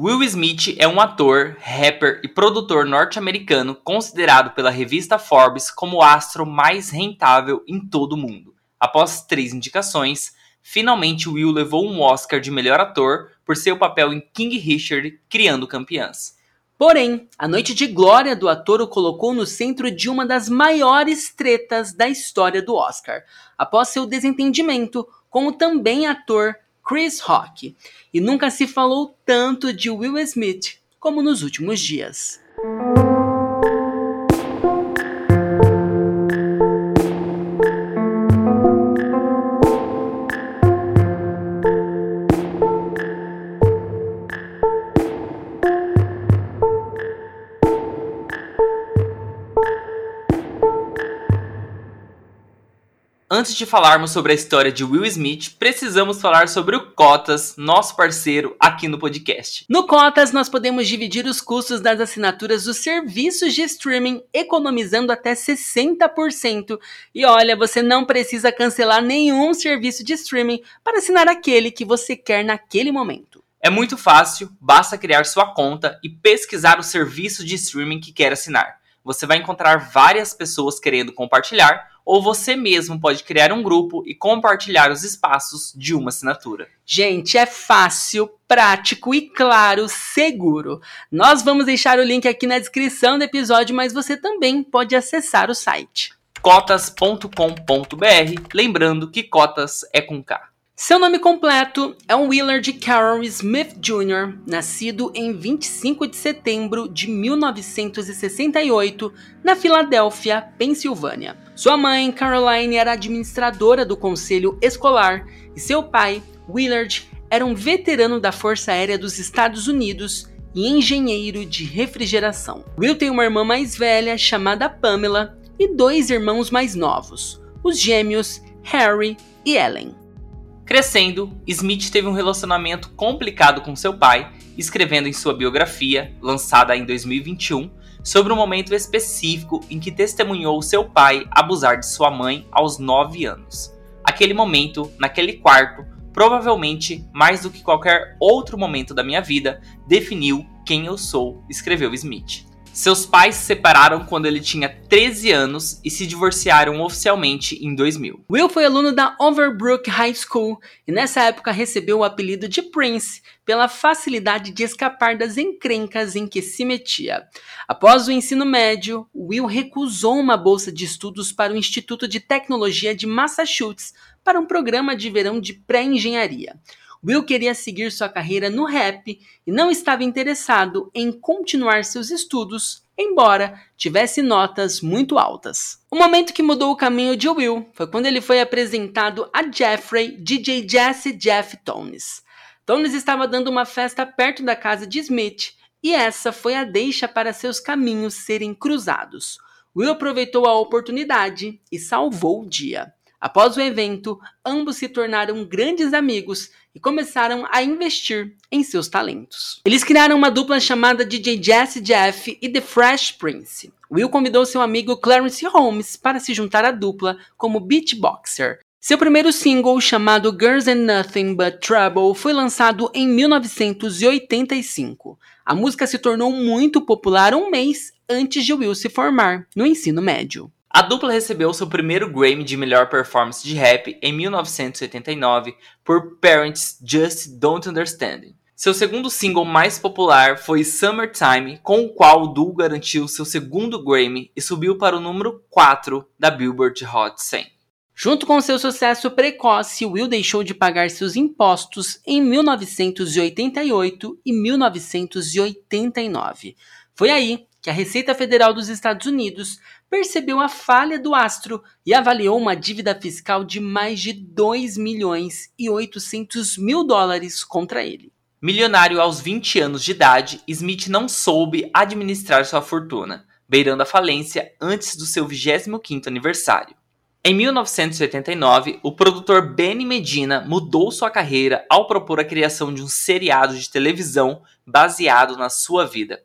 Will Smith é um ator, rapper e produtor norte-americano considerado pela revista Forbes como o astro mais rentável em todo o mundo. Após três indicações, finalmente Will levou um Oscar de melhor ator por seu papel em King Richard, Criando Campeãs. Porém, a noite de glória do ator o colocou no centro de uma das maiores tretas da história do Oscar, após seu desentendimento com o também ator Chris Rock. E nunca se falou tanto de Will Smith como nos últimos dias. Antes de falarmos sobre a história de Will Smith, precisamos falar sobre o Cotas, nosso parceiro aqui no podcast. No Cotas, nós podemos dividir os custos das assinaturas dos serviços de streaming, economizando até 60%. E olha, você não precisa cancelar nenhum serviço de streaming para assinar aquele que você quer naquele momento. É muito fácil, basta criar sua conta e pesquisar o serviço de streaming que quer assinar. Você vai encontrar várias pessoas querendo compartilhar ou você mesmo pode criar um grupo e compartilhar os espaços de uma assinatura. Gente, é fácil, prático e claro, seguro. Nós vamos deixar o link aqui na descrição do episódio, mas você também pode acessar o site cotas.com.br, lembrando que cotas é com K. Seu nome completo é Willard Carroll Smith Jr., nascido em 25 de setembro de 1968, na Filadélfia, Pensilvânia. Sua mãe, Caroline, era administradora do conselho escolar e seu pai, Willard, era um veterano da Força Aérea dos Estados Unidos e engenheiro de refrigeração. Will tem uma irmã mais velha chamada Pamela e dois irmãos mais novos, os gêmeos Harry e Ellen. Crescendo, Smith teve um relacionamento complicado com seu pai, escrevendo em sua biografia, lançada em 2021, sobre um momento específico em que testemunhou seu pai abusar de sua mãe aos 9 anos. Aquele momento, naquele quarto, provavelmente mais do que qualquer outro momento da minha vida, definiu quem eu sou, escreveu Smith. Seus pais se separaram quando ele tinha 13 anos e se divorciaram oficialmente em 2000. Will foi aluno da Overbrook High School e nessa época recebeu o apelido de Prince pela facilidade de escapar das encrencas em que se metia. Após o ensino médio, Will recusou uma bolsa de estudos para o Instituto de Tecnologia de Massachusetts para um programa de verão de pré-engenharia. Will queria seguir sua carreira no rap e não estava interessado em continuar seus estudos, embora tivesse notas muito altas. O momento que mudou o caminho de Will foi quando ele foi apresentado a Jeffrey DJ Jesse Jeff Tones. Tones estava dando uma festa perto da casa de Smith e essa foi a deixa para seus caminhos serem cruzados. Will aproveitou a oportunidade e salvou o dia. Após o evento, ambos se tornaram grandes amigos e começaram a investir em seus talentos. Eles criaram uma dupla chamada DJ Jesse Jeff e The Fresh Prince. Will convidou seu amigo Clarence Holmes para se juntar à dupla como beatboxer. Seu primeiro single, chamado Girls and Nothing But Trouble, foi lançado em 1985. A música se tornou muito popular um mês antes de Will se formar no ensino médio. A dupla recebeu seu primeiro Grammy de melhor performance de rap em 1989 por Parents Just Don't Understand. Seu segundo single mais popular foi Summertime, com o qual o duo garantiu seu segundo Grammy e subiu para o número 4 da Billboard Hot 100. Junto com seu sucesso precoce, Will deixou de pagar seus impostos em 1988 e 1989. Foi aí que a Receita Federal dos Estados Unidos percebeu a falha do astro e avaliou uma dívida fiscal de mais de 2 milhões e 800 mil dólares contra ele. Milionário aos 20 anos de idade, Smith não soube administrar sua fortuna, beirando a falência antes do seu 25º aniversário. Em 1989, o produtor Benny Medina mudou sua carreira ao propor a criação de um seriado de televisão baseado na sua vida.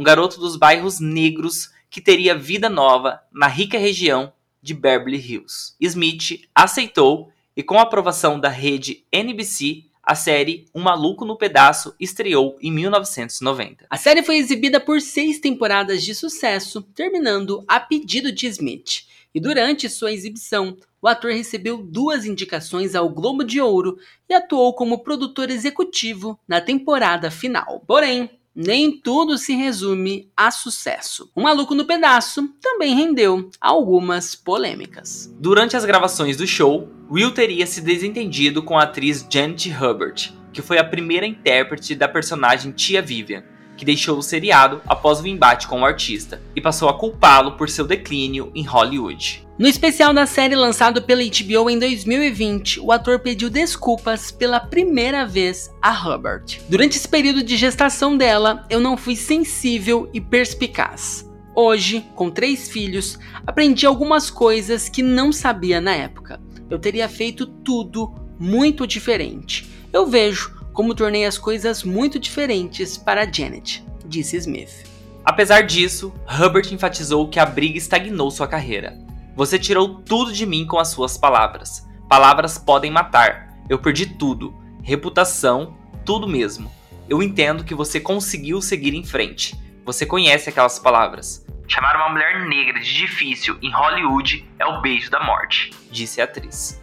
Um garoto dos bairros negros que teria vida nova na rica região de Beverly Hills. Smith aceitou e, com a aprovação da rede NBC, a série Um Maluco no Pedaço estreou em 1990. A série foi exibida por seis temporadas de sucesso, terminando a pedido de Smith. E durante sua exibição, o ator recebeu duas indicações ao Globo de Ouro e atuou como produtor executivo na temporada final. Porém, nem tudo se resume a sucesso. O Maluco no Pedaço também rendeu algumas polêmicas. Durante as gravações do show, Will teria se desentendido com a atriz Janet Hubbard, que foi a primeira intérprete da personagem Tia Vivian, que deixou o seriado após o embate com o artista e passou a culpá-lo por seu declínio em Hollywood. No especial da série lançado pela HBO em 2020, o ator pediu desculpas pela primeira vez a Hubbard. Durante esse período de gestação dela, eu não fui sensível e perspicaz. Hoje, com três filhos, aprendi algumas coisas que não sabia na época. Eu teria feito tudo muito diferente. Eu vejo como tornei as coisas muito diferentes para Janet, disse Smith. Apesar disso, Hubbard enfatizou que a briga estagnou sua carreira. Você tirou tudo de mim com as suas palavras. Palavras podem matar. Eu perdi tudo. Reputação, tudo mesmo. Eu entendo que você conseguiu seguir em frente. Você conhece aquelas palavras. Chamar uma mulher negra de difícil em Hollywood é o beijo da morte, disse a atriz.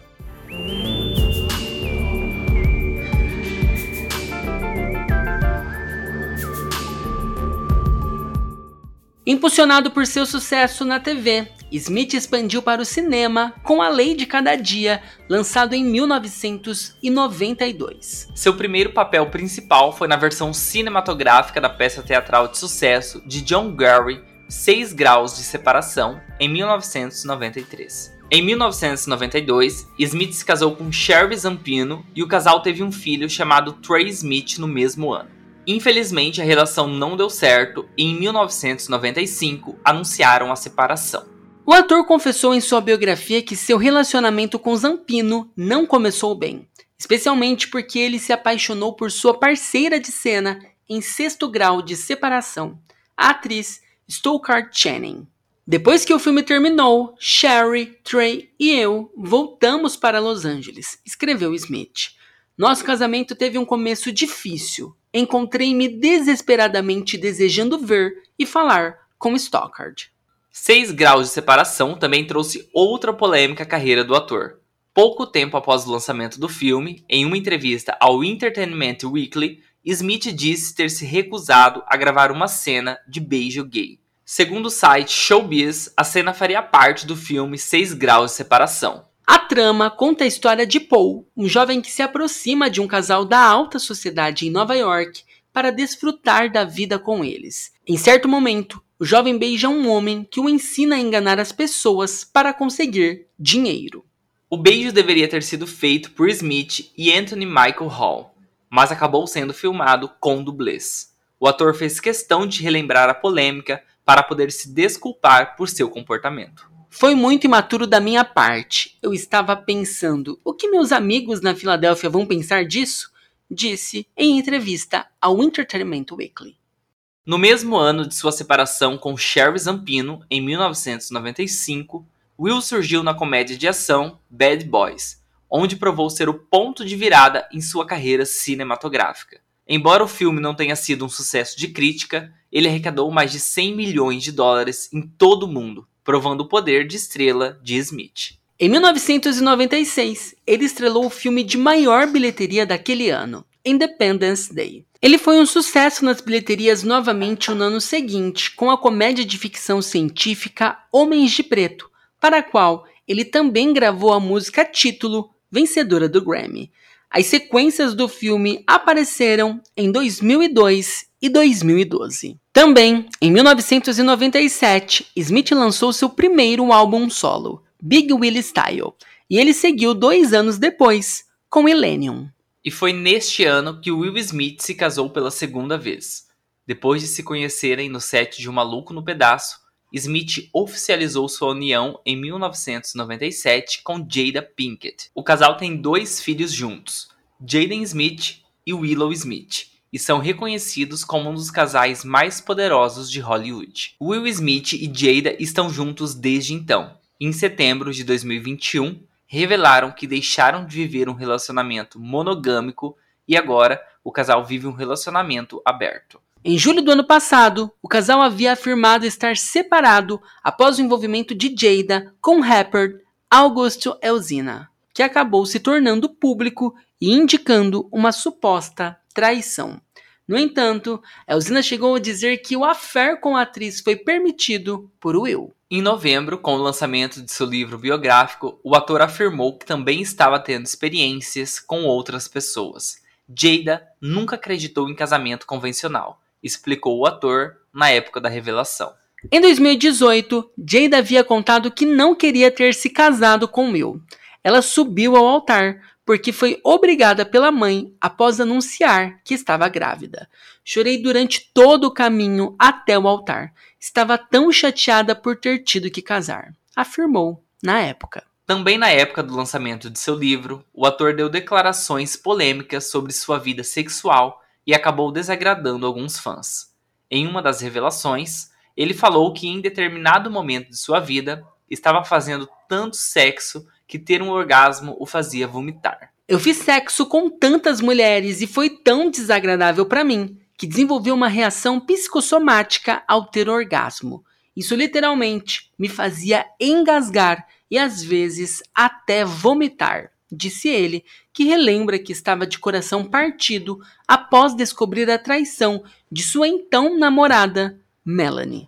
Impulsionado por seu sucesso na TV, Smith expandiu para o cinema com A Lei de Cada Dia, lançado em 1992. Seu primeiro papel principal foi na versão cinematográfica da peça teatral de sucesso de John Gary, Seis Graus de Separação, em 1993. Em 1992, Smith se casou com Sherry Zampino e o casal teve um filho chamado Trey Smith no mesmo ano. Infelizmente, a relação não deu certo e em 1995 anunciaram a separação. O ator confessou em sua biografia que seu relacionamento com Zampino não começou bem, especialmente porque ele se apaixonou por sua parceira de cena em sexto grau de separação, a atriz Stoker Channing. Depois que o filme terminou, Sherry, Trey e eu voltamos para Los Angeles, escreveu Smith. Nosso casamento teve um começo difícil, encontrei-me desesperadamente desejando ver e falar com Stockard. Seis graus de separação também trouxe outra polêmica carreira do ator. Pouco tempo após o lançamento do filme, em uma entrevista ao Entertainment Weekly, Smith disse ter se recusado a gravar uma cena de beijo gay. Segundo o site Showbiz, a cena faria parte do filme Seis Graus de Separação. A trama conta a história de Paul, um jovem que se aproxima de um casal da alta sociedade em Nova York para desfrutar da vida com eles. Em certo momento, o jovem beija um homem que o ensina a enganar as pessoas para conseguir dinheiro. O beijo deveria ter sido feito por Smith e Anthony Michael Hall, mas acabou sendo filmado com dublês. O ator fez questão de relembrar a polêmica para poder se desculpar por seu comportamento. Foi muito imaturo da minha parte. Eu estava pensando: o que meus amigos na Filadélfia vão pensar disso? Disse em entrevista ao Entertainment Weekly. No mesmo ano de sua separação com Sherry Zampino, em 1995, Will surgiu na comédia de ação Bad Boys, onde provou ser o ponto de virada em sua carreira cinematográfica. Embora o filme não tenha sido um sucesso de crítica, ele arrecadou mais de 100 milhões de dólares em todo o mundo, provando o poder de estrela de Smith. Em 1996, ele estrelou o filme de maior bilheteria daquele ano, Independence Day. Ele foi um sucesso nas bilheterias novamente no ano seguinte, com a comédia de ficção científica Homens de Preto, para a qual ele também gravou a música título, vencedora do Grammy. As sequências do filme apareceram em 2002 e 2012. Também, em 1997, Smith lançou seu primeiro álbum solo, Big Willie Style, e ele seguiu dois anos depois com Illenium. E foi neste ano que Will Smith se casou pela segunda vez. Depois de se conhecerem no set de Um Maluco no Pedaço, Smith oficializou sua união em 1997 com Jada Pinkett. O casal tem dois filhos juntos, Jaden Smith e Willow Smith e são reconhecidos como um dos casais mais poderosos de Hollywood. Will Smith e Jada estão juntos desde então. Em setembro de 2021, revelaram que deixaram de viver um relacionamento monogâmico e agora o casal vive um relacionamento aberto. Em julho do ano passado, o casal havia afirmado estar separado após o envolvimento de Jada com o rapper Augusto Elzina, que acabou se tornando público e indicando uma suposta traição. No entanto, Elzina chegou a dizer que o affair com a atriz foi permitido por Will. Em novembro, com o lançamento de seu livro biográfico, o ator afirmou que também estava tendo experiências com outras pessoas. Jada nunca acreditou em casamento convencional, explicou o ator na época da revelação. Em 2018, Jada havia contado que não queria ter se casado com Will. Ela subiu ao altar porque foi obrigada pela mãe após anunciar que estava grávida. Chorei durante todo o caminho até o altar. Estava tão chateada por ter tido que casar, afirmou na época. Também na época do lançamento de seu livro, o ator deu declarações polêmicas sobre sua vida sexual e acabou desagradando alguns fãs. Em uma das revelações, ele falou que em determinado momento de sua vida estava fazendo tanto sexo que ter um orgasmo o fazia vomitar. Eu fiz sexo com tantas mulheres e foi tão desagradável para mim que desenvolvi uma reação psicossomática ao ter orgasmo. Isso literalmente me fazia engasgar e às vezes até vomitar, disse ele, que relembra que estava de coração partido após descobrir a traição de sua então namorada, Melanie.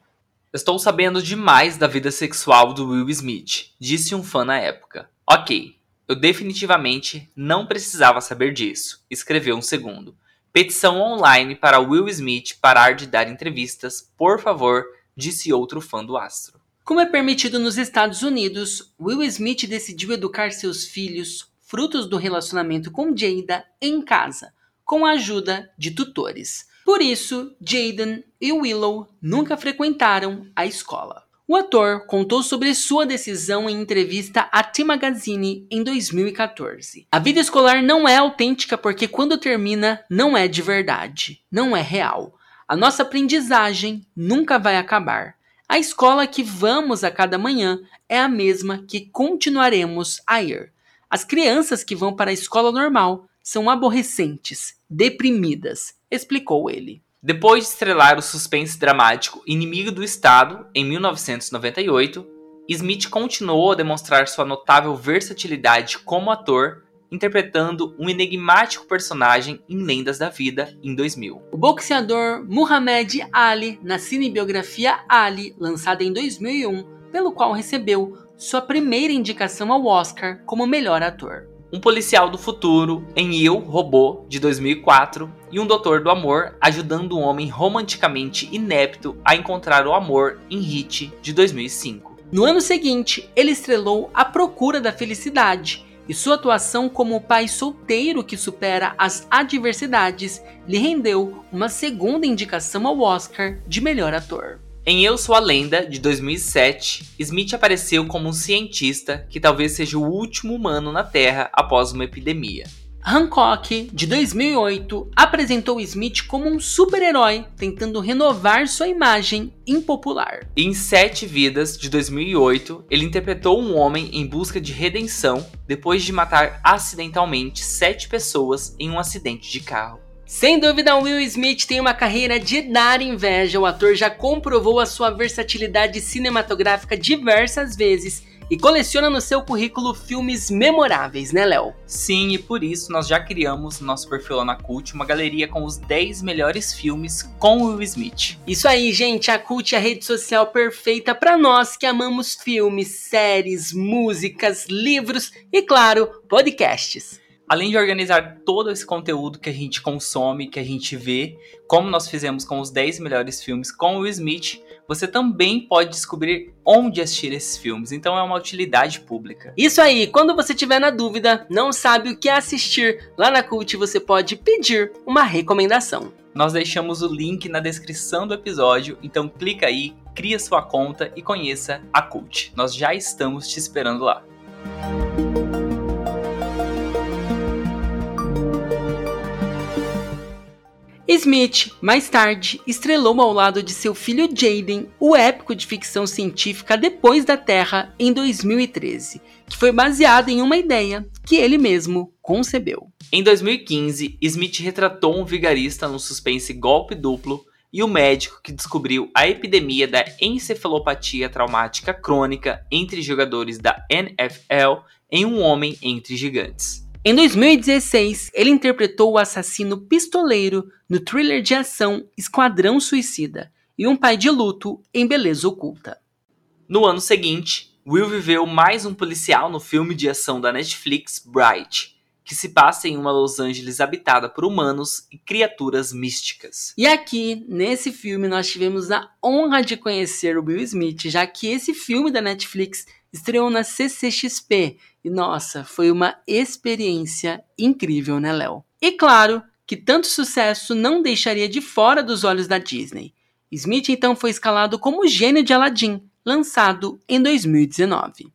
Estou sabendo demais da vida sexual do Will Smith, disse um fã na época. Ok, eu definitivamente não precisava saber disso, escreveu um segundo. Petição online para Will Smith parar de dar entrevistas, por favor, disse outro fã do astro. Como é permitido nos Estados Unidos, Will Smith decidiu educar seus filhos, frutos do relacionamento com Jada, em casa, com a ajuda de tutores. Por isso, Jaden e Willow nunca frequentaram a escola. O ator contou sobre sua decisão em entrevista à T Magazine em 2014. A vida escolar não é autêntica porque quando termina não é de verdade, não é real. A nossa aprendizagem nunca vai acabar. A escola que vamos a cada manhã é a mesma que continuaremos a ir. As crianças que vão para a escola normal são aborrecentes, deprimidas, explicou ele. Depois de estrelar o suspense dramático Inimigo do Estado, em 1998, Smith continuou a demonstrar sua notável versatilidade como ator, interpretando um enigmático personagem em Lendas da Vida em 2000. O boxeador Muhammad Ali, na cinebiografia Ali, lançada em 2001, pelo qual recebeu sua primeira indicação ao Oscar como melhor ator um policial do futuro em Eu, Robô, de 2004, e um doutor do amor ajudando um homem romanticamente inepto a encontrar o amor em Hit, de 2005. No ano seguinte, ele estrelou A Procura da Felicidade, e sua atuação como o pai solteiro que supera as adversidades lhe rendeu uma segunda indicação ao Oscar de melhor ator. Em Eu Sou a Lenda, de 2007, Smith apareceu como um cientista que talvez seja o último humano na Terra após uma epidemia. Hancock, de 2008, apresentou Smith como um super-herói tentando renovar sua imagem impopular. Em Sete Vidas, de 2008, ele interpretou um homem em busca de redenção depois de matar acidentalmente sete pessoas em um acidente de carro. Sem dúvida, Will Smith tem uma carreira de dar inveja. O ator já comprovou a sua versatilidade cinematográfica diversas vezes e coleciona no seu currículo filmes memoráveis, né, Léo? Sim, e por isso nós já criamos no nosso perfil lá na Cult uma galeria com os 10 melhores filmes com Will Smith. Isso aí, gente, a Cult é a rede social perfeita para nós que amamos filmes, séries, músicas, livros e, claro, podcasts além de organizar todo esse conteúdo que a gente consome, que a gente vê, como nós fizemos com os 10 melhores filmes com o Smith, você também pode descobrir onde assistir esses filmes. Então é uma utilidade pública. Isso aí, quando você tiver na dúvida, não sabe o que assistir, lá na Cult você pode pedir uma recomendação. Nós deixamos o link na descrição do episódio, então clica aí, cria sua conta e conheça a Cult. Nós já estamos te esperando lá. Smith, mais tarde, estrelou ao lado de seu filho Jaden o épico de ficção científica Depois da Terra, em 2013, que foi baseado em uma ideia que ele mesmo concebeu. Em 2015, Smith retratou um vigarista no suspense Golpe Duplo e o médico que descobriu a epidemia da encefalopatia traumática crônica entre jogadores da NFL em Um Homem entre Gigantes. Em 2016, ele interpretou o assassino pistoleiro no thriller de ação Esquadrão Suicida e um pai de luto em Beleza Oculta. No ano seguinte, Will viveu mais um policial no filme de ação da Netflix Bright, que se passa em uma Los Angeles habitada por humanos e criaturas místicas. E aqui, nesse filme, nós tivemos a honra de conhecer o Will Smith, já que esse filme da Netflix estreou na CCXP. E nossa, foi uma experiência incrível, né, Léo? E claro que tanto sucesso não deixaria de fora dos olhos da Disney. Smith então foi escalado como gênio de Aladdin, lançado em 2019.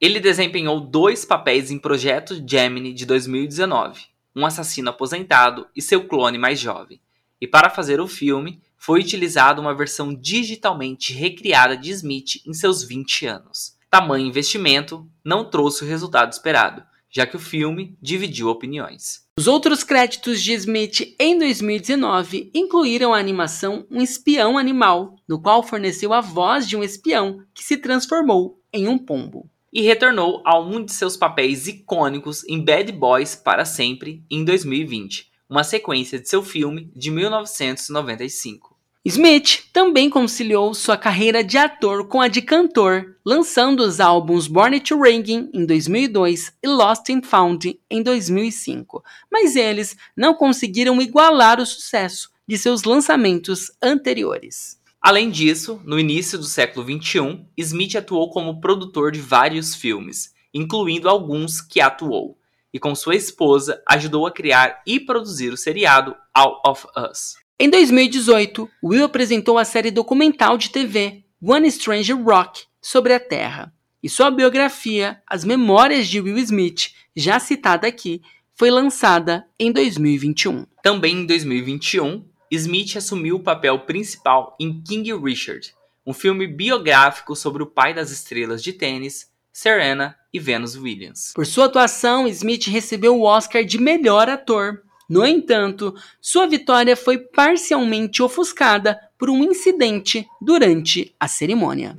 Ele desempenhou dois papéis em Projeto Gemini de 2019, um assassino aposentado e seu clone mais jovem. E para fazer o filme, foi utilizada uma versão digitalmente recriada de Smith em seus 20 anos. Tamanho investimento não trouxe o resultado esperado, já que o filme dividiu opiniões. Os outros créditos de Smith em 2019 incluíram a animação Um Espião Animal, no qual forneceu a voz de um espião que se transformou em um pombo e retornou a um de seus papéis icônicos em Bad Boys para sempre em 2020, uma sequência de seu filme de 1995. Smith também conciliou sua carreira de ator com a de cantor, lançando os álbuns Born to Ringing em 2002 e Lost and Found em 2005, mas eles não conseguiram igualar o sucesso de seus lançamentos anteriores. Além disso, no início do século XXI, Smith atuou como produtor de vários filmes, incluindo alguns que atuou, e com sua esposa ajudou a criar e produzir o seriado All of Us. Em 2018, Will apresentou a série documental de TV One Stranger Rock sobre a Terra, e sua biografia, As Memórias de Will Smith, já citada aqui, foi lançada em 2021. Também em 2021, Smith assumiu o papel principal em King Richard, um filme biográfico sobre o pai das estrelas de tênis, Serena e Venus Williams. Por sua atuação, Smith recebeu o Oscar de melhor ator. No entanto, sua vitória foi parcialmente ofuscada por um incidente durante a cerimônia.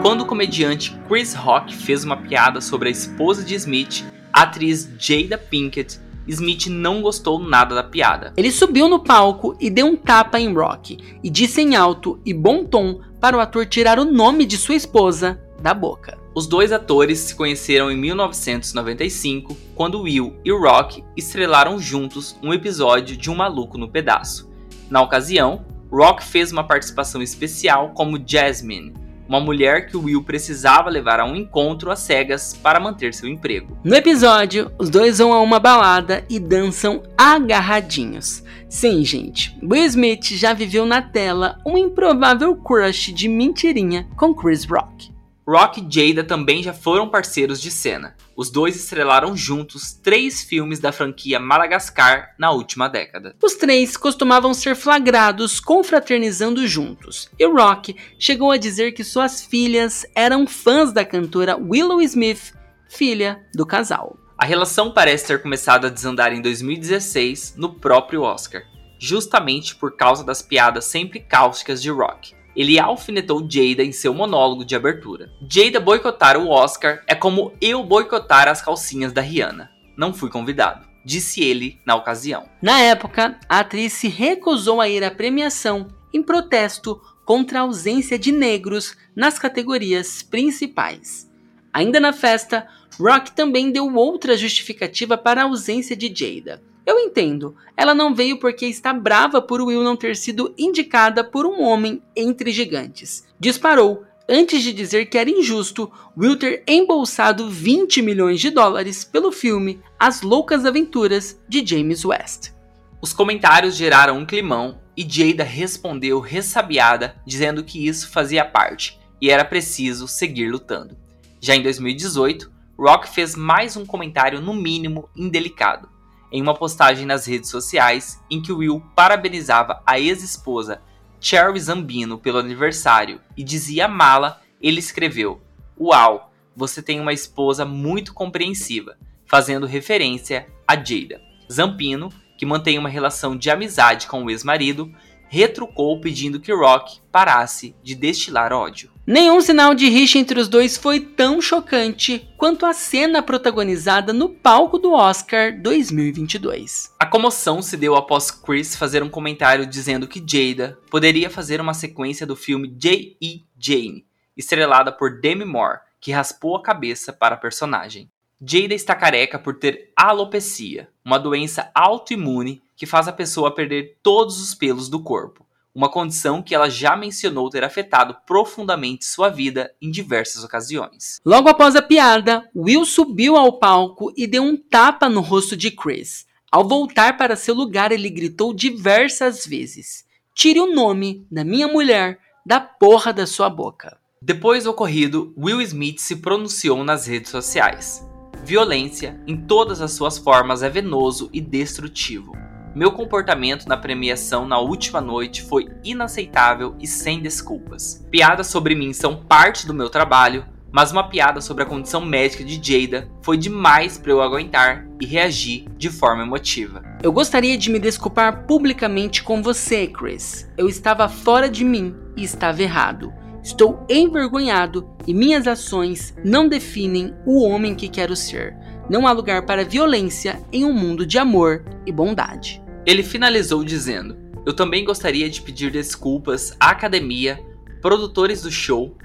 Quando o comediante Chris Rock fez uma piada sobre a esposa de Smith, a atriz Jada Pinkett, Smith não gostou nada da piada. Ele subiu no palco e deu um tapa em Rock e disse em alto e bom tom para o ator tirar o nome de sua esposa da boca. Os dois atores se conheceram em 1995, quando Will e Rock estrelaram juntos um episódio de Um Maluco no Pedaço. Na ocasião, Rock fez uma participação especial como Jasmine, uma mulher que Will precisava levar a um encontro às cegas para manter seu emprego. No episódio, os dois vão a uma balada e dançam agarradinhos. Sim, gente, Will Smith já viveu na tela um improvável crush de mentirinha com Chris Rock. Rock e Jada também já foram parceiros de cena. Os dois estrelaram juntos três filmes da franquia Madagascar na última década. Os três costumavam ser flagrados confraternizando juntos, e Rock chegou a dizer que suas filhas eram fãs da cantora Willow Smith, filha do casal. A relação parece ter começado a desandar em 2016 no próprio Oscar, justamente por causa das piadas sempre cáusticas de Rock ele alfinetou Jada em seu monólogo de abertura. Jada boicotar o Oscar é como eu boicotar as calcinhas da Rihanna. Não fui convidado, disse ele na ocasião. Na época, a atriz se recusou a ir à premiação em protesto contra a ausência de negros nas categorias principais. Ainda na festa, Rock também deu outra justificativa para a ausência de Jada. Eu entendo. Ela não veio porque está brava por Will não ter sido indicada por um homem entre gigantes. Disparou antes de dizer que era injusto Will ter embolsado 20 milhões de dólares pelo filme As Loucas Aventuras de James West. Os comentários geraram um climão e Jada respondeu ressabiada, dizendo que isso fazia parte e era preciso seguir lutando. Já em 2018, Rock fez mais um comentário no mínimo indelicado em uma postagem nas redes sociais em que Will parabenizava a ex-esposa Cherry Zambino pelo aniversário e dizia amá-la ele escreveu: Uau, você tem uma esposa muito compreensiva, fazendo referência a Jada. Zampino, que mantém uma relação de amizade com o ex-marido, retrucou pedindo que Rock parasse de destilar ódio. Nenhum sinal de rixa entre os dois foi tão chocante quanto a cena protagonizada no palco do Oscar 2022. A comoção se deu após Chris fazer um comentário dizendo que Jada poderia fazer uma sequência do filme J.E. Jane, estrelada por Demi Moore, que raspou a cabeça para a personagem. Jada está careca por ter alopecia, uma doença autoimune que faz a pessoa perder todos os pelos do corpo, uma condição que ela já mencionou ter afetado profundamente sua vida em diversas ocasiões. Logo após a piada, Will subiu ao palco e deu um tapa no rosto de Chris. Ao voltar para seu lugar, ele gritou diversas vezes: Tire o nome da minha mulher da porra da sua boca. Depois do ocorrido, Will Smith se pronunciou nas redes sociais. Violência, em todas as suas formas, é venoso e destrutivo. Meu comportamento na premiação na última noite foi inaceitável e sem desculpas. Piadas sobre mim são parte do meu trabalho, mas uma piada sobre a condição médica de Jada foi demais para eu aguentar e reagir de forma emotiva. Eu gostaria de me desculpar publicamente com você, Chris. Eu estava fora de mim e estava errado. Estou envergonhado e minhas ações não definem o homem que quero ser. Não há lugar para violência em um mundo de amor e bondade. Ele finalizou dizendo: Eu também gostaria de pedir desculpas à academia, produtores do show,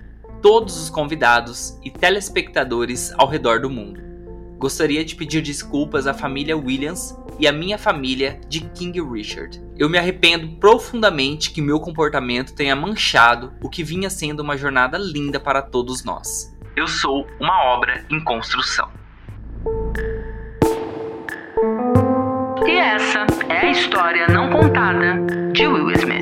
todos os convidados e telespectadores ao redor do mundo. Gostaria de pedir desculpas à família Williams e à minha família de King Richard. Eu me arrependo profundamente que meu comportamento tenha manchado o que vinha sendo uma jornada linda para todos nós. Eu sou uma obra em construção. Essa é a História Não Contada, de Will Smith.